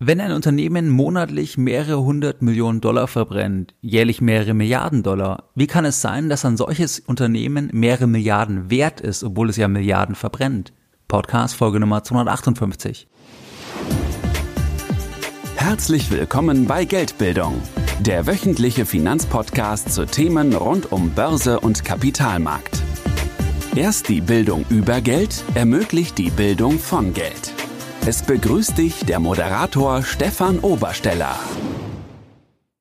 Wenn ein Unternehmen monatlich mehrere hundert Millionen Dollar verbrennt, jährlich mehrere Milliarden Dollar, wie kann es sein, dass ein solches Unternehmen mehrere Milliarden wert ist, obwohl es ja Milliarden verbrennt? Podcast Folge Nummer 258. Herzlich willkommen bei Geldbildung, der wöchentliche Finanzpodcast zu Themen rund um Börse und Kapitalmarkt. Erst die Bildung über Geld ermöglicht die Bildung von Geld. Es begrüßt dich der Moderator Stefan Obersteller.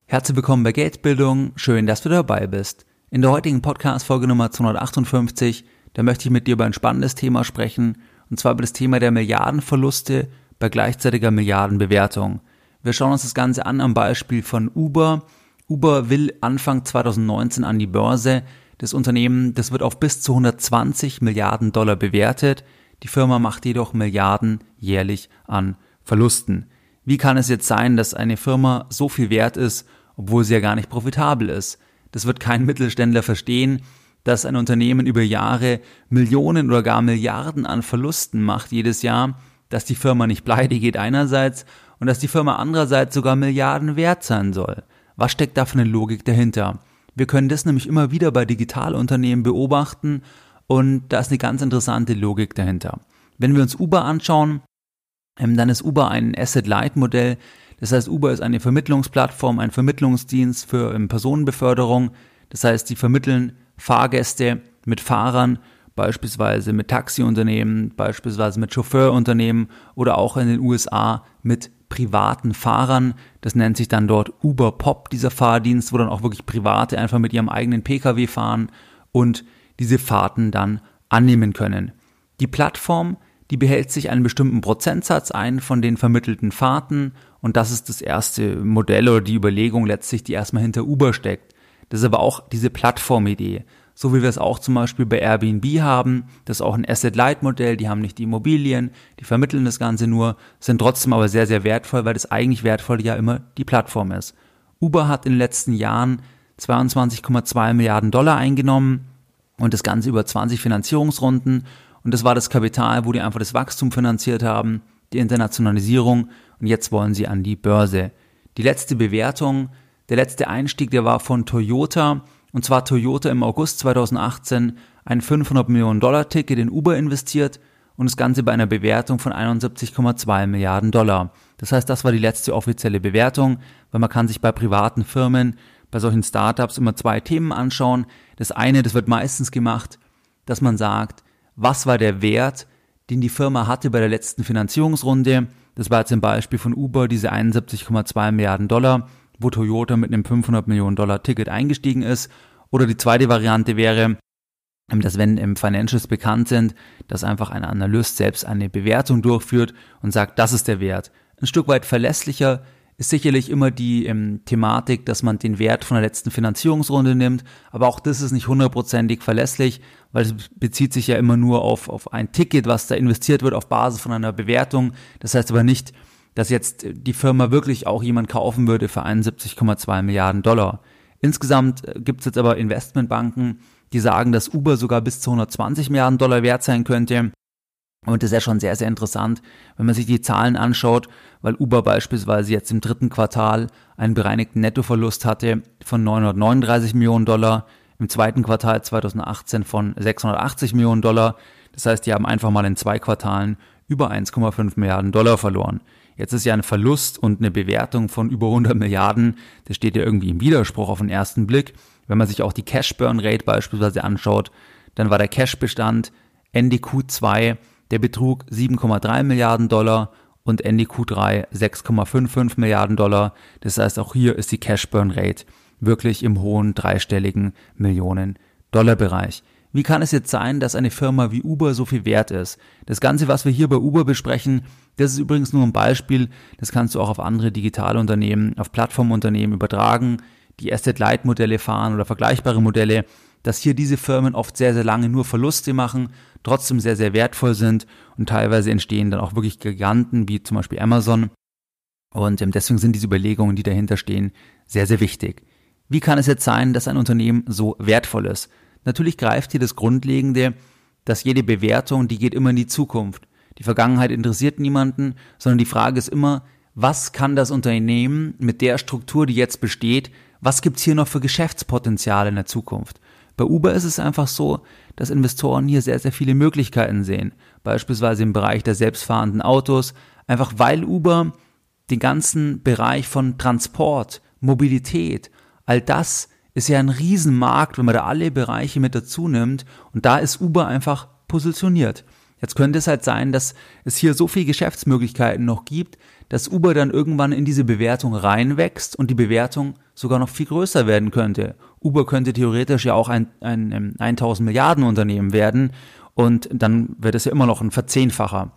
Herzlich willkommen bei Geldbildung. Schön, dass du dabei bist. In der heutigen Podcast-Folge Nummer 258, da möchte ich mit dir über ein spannendes Thema sprechen, und zwar über das Thema der Milliardenverluste bei gleichzeitiger Milliardenbewertung. Wir schauen uns das Ganze an am Beispiel von Uber. Uber will Anfang 2019 an die Börse. Das Unternehmen, das wird auf bis zu 120 Milliarden Dollar bewertet. Die Firma macht jedoch Milliarden jährlich an Verlusten. Wie kann es jetzt sein, dass eine Firma so viel wert ist, obwohl sie ja gar nicht profitabel ist? Das wird kein Mittelständler verstehen, dass ein Unternehmen über Jahre Millionen oder gar Milliarden an Verlusten macht jedes Jahr, dass die Firma nicht pleite geht einerseits und dass die Firma andererseits sogar Milliarden wert sein soll. Was steckt da für eine Logik dahinter? Wir können das nämlich immer wieder bei Digitalunternehmen beobachten und da ist eine ganz interessante Logik dahinter. Wenn wir uns Uber anschauen, ähm, dann ist Uber ein Asset-Light-Modell. Das heißt, Uber ist eine Vermittlungsplattform, ein Vermittlungsdienst für ähm, Personenbeförderung. Das heißt, sie vermitteln Fahrgäste mit Fahrern, beispielsweise mit Taxiunternehmen, beispielsweise mit Chauffeurunternehmen oder auch in den USA mit privaten Fahrern. Das nennt sich dann dort Uber Pop, dieser Fahrdienst, wo dann auch wirklich Private einfach mit ihrem eigenen Pkw fahren und diese Fahrten dann annehmen können. Die Plattform, die behält sich einen bestimmten Prozentsatz ein von den vermittelten Fahrten und das ist das erste Modell oder die Überlegung letztlich, die erstmal hinter Uber steckt. Das ist aber auch diese Plattformidee. So wie wir es auch zum Beispiel bei Airbnb haben, das ist auch ein Asset-Light-Modell, die haben nicht die Immobilien, die vermitteln das Ganze nur, sind trotzdem aber sehr, sehr wertvoll, weil das eigentlich wertvolle ja immer die Plattform ist. Uber hat in den letzten Jahren 22,2 Milliarden Dollar eingenommen, und das Ganze über 20 Finanzierungsrunden. Und das war das Kapital, wo die einfach das Wachstum finanziert haben, die Internationalisierung. Und jetzt wollen sie an die Börse. Die letzte Bewertung, der letzte Einstieg, der war von Toyota. Und zwar Toyota im August 2018 ein 500 Millionen Dollar Ticket in Uber investiert und das Ganze bei einer Bewertung von 71,2 Milliarden Dollar. Das heißt, das war die letzte offizielle Bewertung, weil man kann sich bei privaten Firmen bei solchen Startups immer zwei Themen anschauen. Das eine, das wird meistens gemacht, dass man sagt, was war der Wert, den die Firma hatte bei der letzten Finanzierungsrunde. Das war ein Beispiel von Uber, diese 71,2 Milliarden Dollar, wo Toyota mit einem 500 Millionen Dollar Ticket eingestiegen ist. Oder die zweite Variante wäre, dass wenn im Financials bekannt sind, dass einfach ein Analyst selbst eine Bewertung durchführt und sagt, das ist der Wert. Ein Stück weit verlässlicher ist sicherlich immer die ähm, Thematik, dass man den Wert von der letzten Finanzierungsrunde nimmt, aber auch das ist nicht hundertprozentig verlässlich, weil es bezieht sich ja immer nur auf, auf ein Ticket, was da investiert wird auf Basis von einer Bewertung. Das heißt aber nicht, dass jetzt die Firma wirklich auch jemand kaufen würde für 71,2 Milliarden Dollar. Insgesamt äh, gibt es jetzt aber Investmentbanken, die sagen, dass Uber sogar bis zu 120 Milliarden Dollar wert sein könnte. Und das ist ja schon sehr, sehr interessant, wenn man sich die Zahlen anschaut, weil Uber beispielsweise jetzt im dritten Quartal einen bereinigten Nettoverlust hatte von 939 Millionen Dollar, im zweiten Quartal 2018 von 680 Millionen Dollar. Das heißt, die haben einfach mal in zwei Quartalen über 1,5 Milliarden Dollar verloren. Jetzt ist ja ein Verlust und eine Bewertung von über 100 Milliarden, das steht ja irgendwie im Widerspruch auf den ersten Blick. Wenn man sich auch die Cash Burn Rate beispielsweise anschaut, dann war der Cash-Bestand Ende Q2 der betrug 7,3 Milliarden Dollar und Ende Q3 6,55 Milliarden Dollar. Das heißt, auch hier ist die Cash Burn Rate wirklich im hohen dreistelligen Millionen Dollar Bereich. Wie kann es jetzt sein, dass eine Firma wie Uber so viel wert ist? Das Ganze, was wir hier bei Uber besprechen, das ist übrigens nur ein Beispiel. Das kannst du auch auf andere Digitalunternehmen, auf Plattformunternehmen übertragen, die Asset-Light-Modelle fahren oder vergleichbare Modelle dass hier diese Firmen oft sehr, sehr lange nur Verluste machen, trotzdem sehr, sehr wertvoll sind und teilweise entstehen dann auch wirklich Giganten wie zum Beispiel Amazon. Und ähm, deswegen sind diese Überlegungen, die dahinter stehen, sehr, sehr wichtig. Wie kann es jetzt sein, dass ein Unternehmen so wertvoll ist? Natürlich greift hier das Grundlegende, dass jede Bewertung, die geht immer in die Zukunft. Die Vergangenheit interessiert niemanden, sondern die Frage ist immer, was kann das Unternehmen mit der Struktur, die jetzt besteht, was gibt's hier noch für Geschäftspotenziale in der Zukunft? Bei Uber ist es einfach so, dass Investoren hier sehr, sehr viele Möglichkeiten sehen. Beispielsweise im Bereich der selbstfahrenden Autos, einfach weil Uber den ganzen Bereich von Transport, Mobilität, all das ist ja ein Riesenmarkt, wenn man da alle Bereiche mit dazu nimmt und da ist Uber einfach positioniert. Jetzt könnte es halt sein, dass es hier so viele Geschäftsmöglichkeiten noch gibt, dass Uber dann irgendwann in diese Bewertung reinwächst und die Bewertung sogar noch viel größer werden könnte. Uber könnte theoretisch ja auch ein, ein, ein 1000 Milliarden Unternehmen werden und dann wird es ja immer noch ein Verzehnfacher.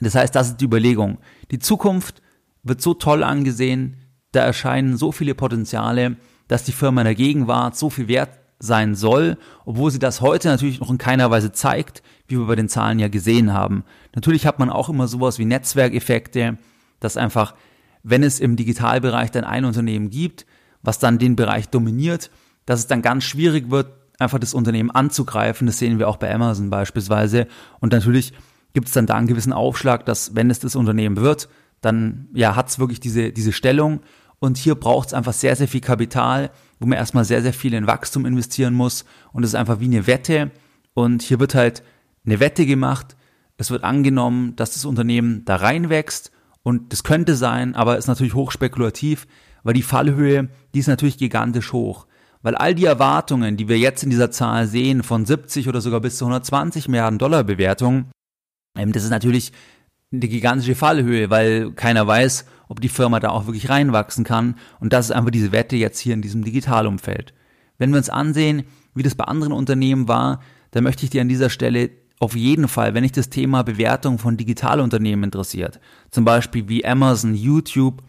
Das heißt, das ist die Überlegung. Die Zukunft wird so toll angesehen, da erscheinen so viele Potenziale, dass die Firma in der Gegenwart so viel wert sein soll, obwohl sie das heute natürlich noch in keiner Weise zeigt, wie wir bei den Zahlen ja gesehen haben. Natürlich hat man auch immer sowas wie Netzwerkeffekte, dass einfach, wenn es im Digitalbereich dann ein Unternehmen gibt, was dann den Bereich dominiert, dass es dann ganz schwierig wird, einfach das Unternehmen anzugreifen. Das sehen wir auch bei Amazon beispielsweise. Und natürlich gibt es dann da einen gewissen Aufschlag, dass wenn es das Unternehmen wird, dann ja hat es wirklich diese, diese Stellung. Und hier braucht es einfach sehr, sehr viel Kapital, wo man erstmal sehr, sehr viel in Wachstum investieren muss. Und es ist einfach wie eine Wette. Und hier wird halt eine Wette gemacht. Es wird angenommen, dass das Unternehmen da reinwächst. Und das könnte sein, aber ist natürlich hochspekulativ, weil die Fallhöhe, die ist natürlich gigantisch hoch. Weil all die Erwartungen, die wir jetzt in dieser Zahl sehen, von 70 oder sogar bis zu 120 Milliarden Dollar Bewertung, ähm, das ist natürlich eine gigantische Fallhöhe, weil keiner weiß, ob die Firma da auch wirklich reinwachsen kann. Und das ist einfach diese Wette jetzt hier in diesem Digitalumfeld. Wenn wir uns ansehen, wie das bei anderen Unternehmen war, dann möchte ich dir an dieser Stelle auf jeden Fall, wenn dich das Thema Bewertung von Digitalunternehmen interessiert, zum Beispiel wie Amazon, YouTube,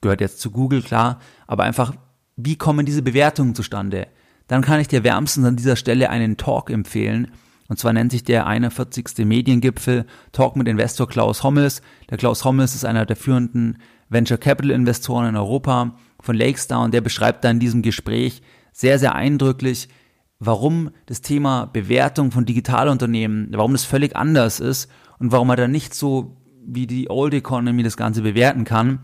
gehört jetzt zu Google, klar, aber einfach, wie kommen diese Bewertungen zustande? Dann kann ich dir wärmstens an dieser Stelle einen Talk empfehlen, und zwar nennt sich der 41. Mediengipfel Talk mit Investor Klaus Hommels. Der Klaus Hommels ist einer der führenden Venture Capital Investoren in Europa von Lakestar und der beschreibt da in diesem Gespräch sehr, sehr eindrücklich, warum das Thema Bewertung von Digitalunternehmen, warum das völlig anders ist und warum man da nicht so wie die Old Economy das Ganze bewerten kann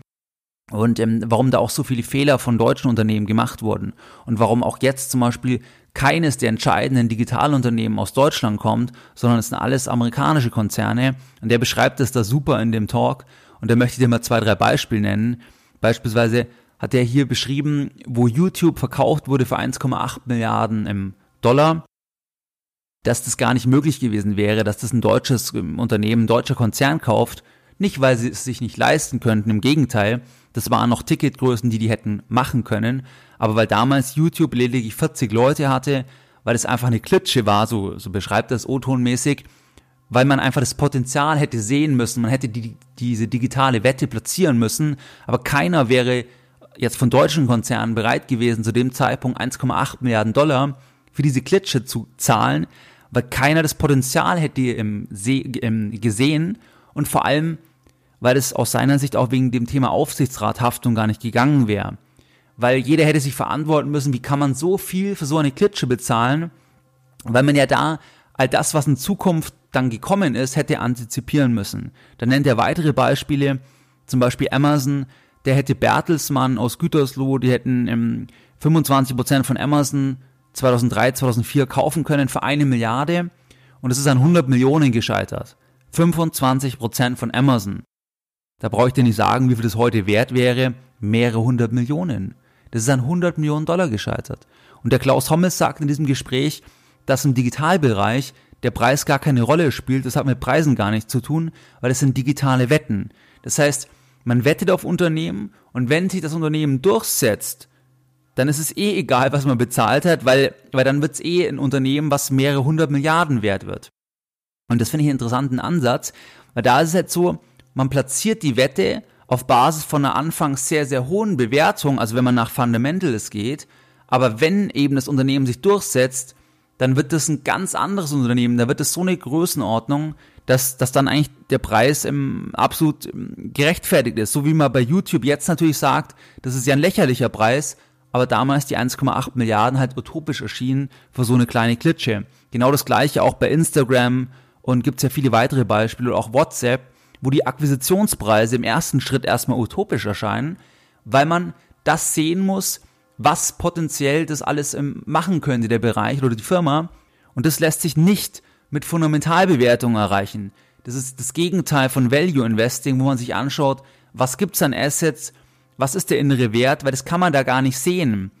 und ähm, warum da auch so viele Fehler von deutschen Unternehmen gemacht wurden. Und warum auch jetzt zum Beispiel keines der entscheidenden Digitalunternehmen aus Deutschland kommt, sondern es sind alles amerikanische Konzerne. Und der beschreibt es da super in dem Talk. Und da möchte ich dir mal zwei, drei Beispiele nennen. Beispielsweise hat er hier beschrieben, wo YouTube verkauft wurde für 1,8 Milliarden im Dollar, dass das gar nicht möglich gewesen wäre, dass das ein deutsches ähm, Unternehmen, ein deutscher Konzern kauft, nicht weil sie es sich nicht leisten könnten, im Gegenteil, das waren noch Ticketgrößen, die die hätten machen können, aber weil damals YouTube lediglich 40 Leute hatte, weil es einfach eine Klitsche war, so, so beschreibt das O-Ton-mäßig, weil man einfach das Potenzial hätte sehen müssen, man hätte die, diese digitale Wette platzieren müssen, aber keiner wäre jetzt von deutschen Konzernen bereit gewesen, zu dem Zeitpunkt 1,8 Milliarden Dollar für diese Klitsche zu zahlen, weil keiner das Potenzial hätte im im gesehen und vor allem, weil es aus seiner Sicht auch wegen dem Thema Aufsichtsrathaftung gar nicht gegangen wäre. Weil jeder hätte sich verantworten müssen, wie kann man so viel für so eine Klitsche bezahlen, weil man ja da all das, was in Zukunft dann gekommen ist, hätte antizipieren müssen. Dann nennt er weitere Beispiele, zum Beispiel Amazon, der hätte Bertelsmann aus Gütersloh, die hätten ähm, 25% von Amazon 2003, 2004 kaufen können für eine Milliarde und es ist an 100 Millionen gescheitert. 25% von Amazon. Da brauche ich dir nicht sagen, wie viel das heute wert wäre. Mehrere hundert Millionen. Das ist an 100 Millionen Dollar gescheitert. Und der Klaus Hommels sagt in diesem Gespräch, dass im Digitalbereich der Preis gar keine Rolle spielt. Das hat mit Preisen gar nichts zu tun, weil es sind digitale Wetten. Das heißt, man wettet auf Unternehmen und wenn sich das Unternehmen durchsetzt, dann ist es eh egal, was man bezahlt hat, weil, weil dann wird es eh ein Unternehmen, was mehrere hundert Milliarden wert wird. Und das finde ich einen interessanten Ansatz, weil da ist es halt so, man platziert die Wette auf Basis von einer anfangs sehr, sehr hohen Bewertung, also wenn man nach Fundamentals geht, aber wenn eben das Unternehmen sich durchsetzt, dann wird das ein ganz anderes Unternehmen, da wird es so eine Größenordnung, dass, dass dann eigentlich der Preis im absolut gerechtfertigt ist. So wie man bei YouTube jetzt natürlich sagt, das ist ja ein lächerlicher Preis, aber damals die 1,8 Milliarden halt utopisch erschienen für so eine kleine Klitsche. Genau das gleiche auch bei Instagram und gibt's ja viele weitere Beispiele, auch WhatsApp, wo die Akquisitionspreise im ersten Schritt erstmal utopisch erscheinen, weil man das sehen muss, was potenziell das alles ähm, machen könnte, der Bereich oder die Firma. Und das lässt sich nicht mit Fundamentalbewertungen erreichen. Das ist das Gegenteil von Value Investing, wo man sich anschaut, was gibt's an Assets, was ist der innere Wert, weil das kann man da gar nicht sehen.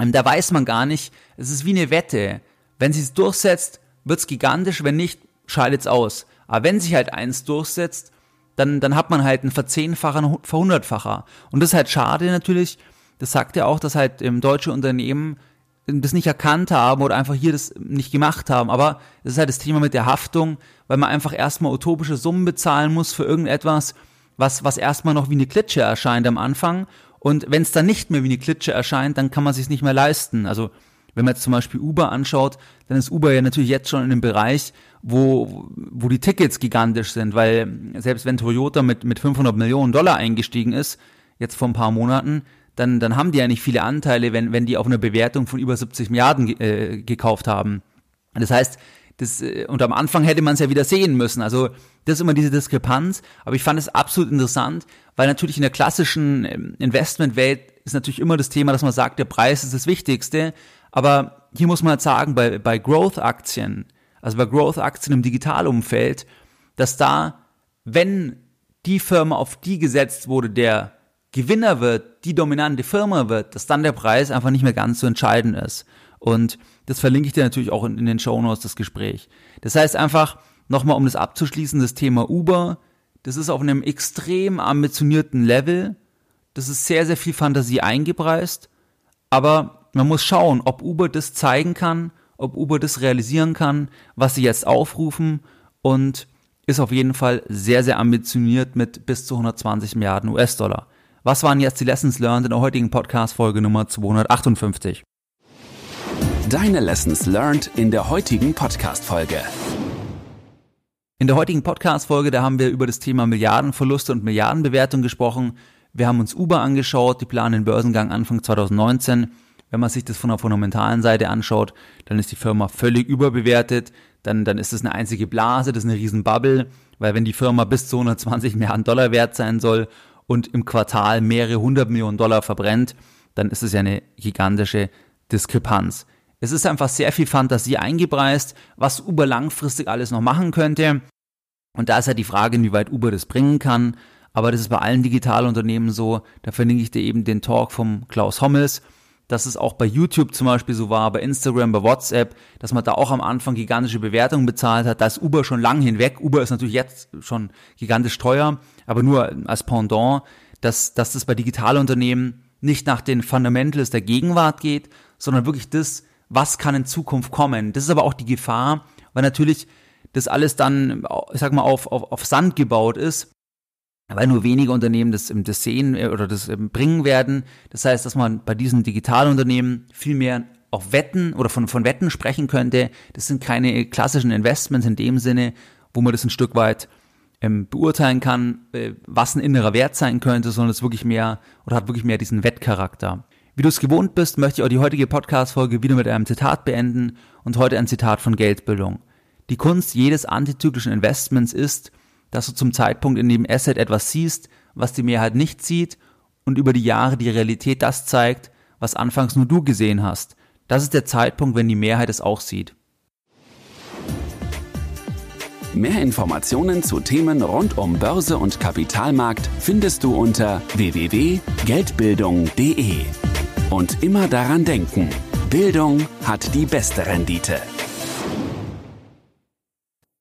Ähm, da weiß man gar nicht, es ist wie eine Wette. Wenn sie es durchsetzt, wird's gigantisch, wenn nicht, scheidet's aus. Aber wenn sich halt eins durchsetzt, dann, dann hat man halt einen Verzehnfacher, Verhundertfacher. Und das ist halt schade natürlich. Das sagt ja auch, dass halt im deutsche Unternehmen das nicht erkannt haben oder einfach hier das nicht gemacht haben. Aber das ist halt das Thema mit der Haftung, weil man einfach erstmal utopische Summen bezahlen muss für irgendetwas, was, was erstmal noch wie eine Klitsche erscheint am Anfang. Und wenn es dann nicht mehr wie eine Klitsche erscheint, dann kann man sich nicht mehr leisten. Also wenn man jetzt zum Beispiel Uber anschaut, dann ist Uber ja natürlich jetzt schon in einem Bereich, wo, wo die Tickets gigantisch sind, weil selbst wenn Toyota mit, mit 500 Millionen Dollar eingestiegen ist, jetzt vor ein paar Monaten, dann, dann haben die ja nicht viele Anteile, wenn, wenn die auf eine Bewertung von über 70 Milliarden äh, gekauft haben. Das heißt, das, äh, und am Anfang hätte man es ja wieder sehen müssen. Also das ist immer diese Diskrepanz. Aber ich fand es absolut interessant, weil natürlich in der klassischen ähm, Investmentwelt ist natürlich immer das Thema, dass man sagt, der Preis ist das Wichtigste. Aber hier muss man halt sagen, bei, bei Growth-Aktien, also bei Growth-Aktien im Digitalumfeld, dass da, wenn die Firma auf die gesetzt wurde, der Gewinner wird, die dominante Firma wird, dass dann der Preis einfach nicht mehr ganz so entscheidend ist. Und das verlinke ich dir natürlich auch in, in den Show Notes, das Gespräch. Das heißt einfach, nochmal um das abzuschließen, das Thema Uber, das ist auf einem extrem ambitionierten Level. Das ist sehr, sehr viel Fantasie eingepreist. Aber man muss schauen, ob Uber das zeigen kann, ob Uber das realisieren kann, was sie jetzt aufrufen und ist auf jeden Fall sehr, sehr ambitioniert mit bis zu 120 Milliarden US-Dollar. Was waren jetzt die Lessons learned in der heutigen Podcast-Folge Nummer 258? Deine Lessons learned in der heutigen Podcast-Folge. In der heutigen Podcast-Folge, da haben wir über das Thema Milliardenverluste und Milliardenbewertung gesprochen. Wir haben uns Uber angeschaut, die planen den Börsengang Anfang 2019. Wenn man sich das von der fundamentalen Seite anschaut, dann ist die Firma völlig überbewertet. Dann, dann ist das eine einzige Blase, das ist eine riesen Bubble, weil wenn die Firma bis zu 120 Milliarden Dollar wert sein soll und im Quartal mehrere hundert Millionen Dollar verbrennt, dann ist es ja eine gigantische Diskrepanz. Es ist einfach sehr viel Fantasie eingepreist, was Uber langfristig alles noch machen könnte. Und da ist ja die Frage, inwieweit Uber das bringen kann. Aber das ist bei allen Digitalunternehmen so. Da verlinke ich dir eben den Talk vom Klaus Hommels, dass es auch bei YouTube zum Beispiel so war, bei Instagram, bei WhatsApp, dass man da auch am Anfang gigantische Bewertungen bezahlt hat. Da ist Uber schon lang hinweg. Uber ist natürlich jetzt schon gigantisch teuer aber nur als Pendant, dass, dass das bei Digitalunternehmen nicht nach den Fundamentals der Gegenwart geht, sondern wirklich das, was kann in Zukunft kommen. Das ist aber auch die Gefahr, weil natürlich das alles dann, ich sag mal, auf, auf, auf Sand gebaut ist, weil nur wenige Unternehmen das, das sehen äh, oder das bringen werden. Das heißt, dass man bei diesen Digitalunternehmen viel mehr auf Wetten oder von, von Wetten sprechen könnte. Das sind keine klassischen Investments in dem Sinne, wo man das ein Stück weit ähm, beurteilen kann, äh, was ein innerer Wert sein könnte, sondern es wirklich mehr oder hat wirklich mehr diesen Wettcharakter. Wie du es gewohnt bist, möchte ich auch die heutige Podcast-Folge wieder mit einem Zitat beenden und heute ein Zitat von Geldbildung. Die Kunst jedes antizyklischen Investments ist, dass du zum Zeitpunkt in dem Asset etwas siehst, was die Mehrheit nicht sieht und über die Jahre die Realität das zeigt, was anfangs nur du gesehen hast. Das ist der Zeitpunkt, wenn die Mehrheit es auch sieht. Mehr Informationen zu Themen rund um Börse und Kapitalmarkt findest du unter www.geldbildung.de. Und immer daran denken, Bildung hat die beste Rendite.